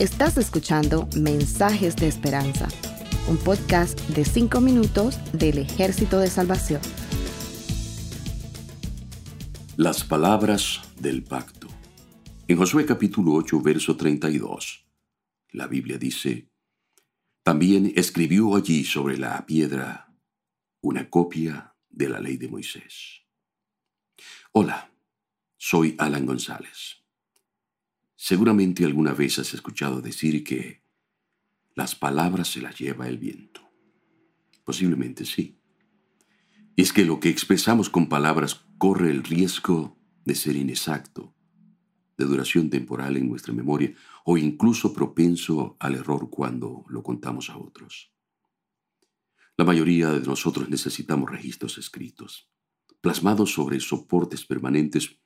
Estás escuchando Mensajes de Esperanza, un podcast de 5 minutos del Ejército de Salvación. Las palabras del pacto. En Josué capítulo 8, verso 32, la Biblia dice, también escribió allí sobre la piedra una copia de la ley de Moisés. Hola, soy Alan González. Seguramente alguna vez has escuchado decir que las palabras se las lleva el viento. Posiblemente sí. Y es que lo que expresamos con palabras corre el riesgo de ser inexacto, de duración temporal en nuestra memoria o incluso propenso al error cuando lo contamos a otros. La mayoría de nosotros necesitamos registros escritos, plasmados sobre soportes permanentes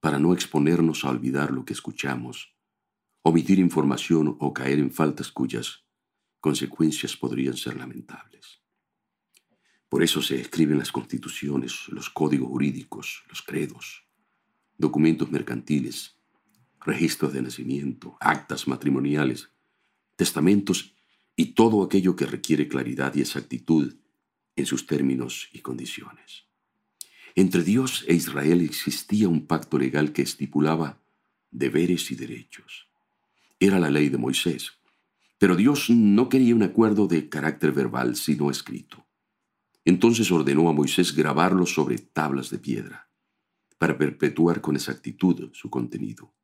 para no exponernos a olvidar lo que escuchamos, omitir información o caer en faltas cuyas consecuencias podrían ser lamentables. Por eso se escriben las constituciones, los códigos jurídicos, los credos, documentos mercantiles, registros de nacimiento, actas matrimoniales, testamentos y todo aquello que requiere claridad y exactitud en sus términos y condiciones. Entre Dios e Israel existía un pacto legal que estipulaba deberes y derechos. Era la ley de Moisés, pero Dios no quería un acuerdo de carácter verbal, sino escrito. Entonces ordenó a Moisés grabarlo sobre tablas de piedra, para perpetuar con exactitud su contenido.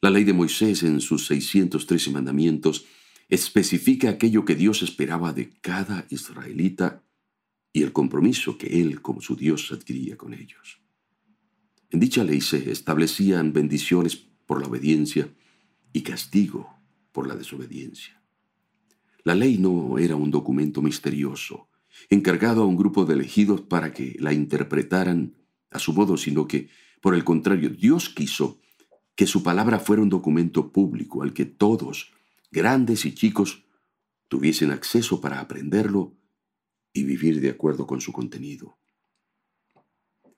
La ley de Moisés en sus 613 mandamientos especifica aquello que Dios esperaba de cada israelita y el compromiso que él como su Dios adquiría con ellos. En dicha ley se establecían bendiciones por la obediencia y castigo por la desobediencia. La ley no era un documento misterioso, encargado a un grupo de elegidos para que la interpretaran a su modo, sino que, por el contrario, Dios quiso que su palabra fuera un documento público al que todos, grandes y chicos, tuviesen acceso para aprenderlo y vivir de acuerdo con su contenido.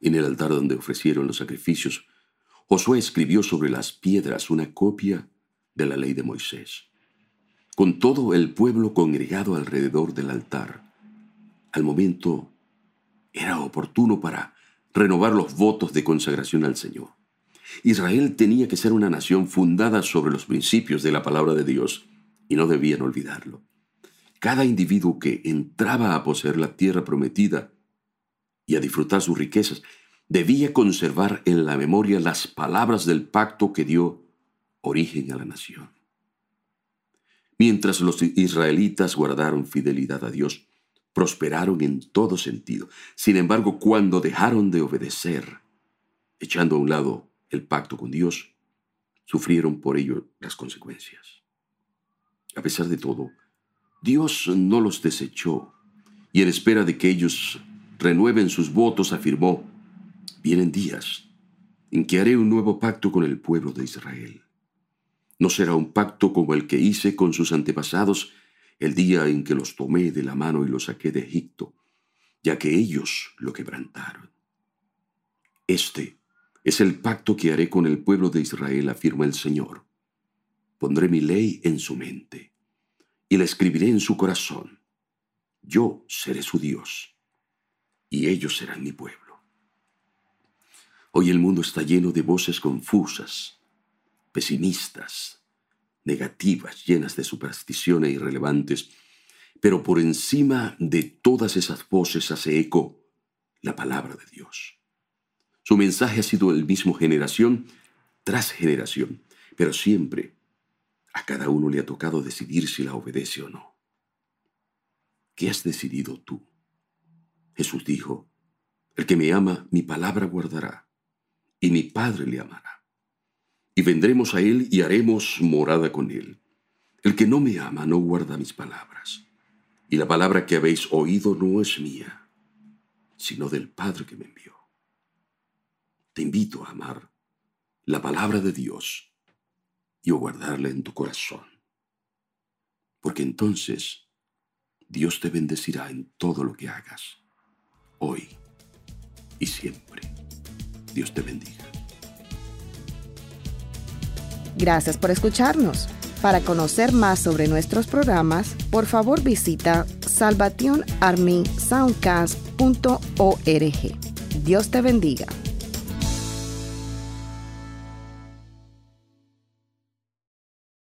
En el altar donde ofrecieron los sacrificios, Josué escribió sobre las piedras una copia de la ley de Moisés. Con todo el pueblo congregado alrededor del altar, al momento era oportuno para renovar los votos de consagración al Señor. Israel tenía que ser una nación fundada sobre los principios de la palabra de Dios y no debían olvidarlo. Cada individuo que entraba a poseer la tierra prometida y a disfrutar sus riquezas debía conservar en la memoria las palabras del pacto que dio origen a la nación. Mientras los israelitas guardaron fidelidad a Dios, prosperaron en todo sentido. Sin embargo, cuando dejaron de obedecer, echando a un lado el pacto con Dios, sufrieron por ello las consecuencias. A pesar de todo, Dios no los desechó y en espera de que ellos renueven sus votos afirmó, vienen días en que haré un nuevo pacto con el pueblo de Israel. No será un pacto como el que hice con sus antepasados el día en que los tomé de la mano y los saqué de Egipto, ya que ellos lo quebrantaron. Este es el pacto que haré con el pueblo de Israel, afirma el Señor. Pondré mi ley en su mente y la escribiré en su corazón. Yo seré su Dios, y ellos serán mi pueblo. Hoy el mundo está lleno de voces confusas, pesimistas, negativas, llenas de supersticiones irrelevantes, pero por encima de todas esas voces hace eco la palabra de Dios. Su mensaje ha sido el mismo generación tras generación, pero siempre a cada uno le ha tocado decidir si la obedece o no. ¿Qué has decidido tú? Jesús dijo, el que me ama, mi palabra guardará, y mi Padre le amará. Y vendremos a él y haremos morada con él. El que no me ama no guarda mis palabras. Y la palabra que habéis oído no es mía, sino del Padre que me envió. Te invito a amar la palabra de Dios y guardarla en tu corazón. Porque entonces Dios te bendecirá en todo lo que hagas, hoy y siempre. Dios te bendiga. Gracias por escucharnos. Para conocer más sobre nuestros programas, por favor visita salvationarmysoundcast.org. Dios te bendiga.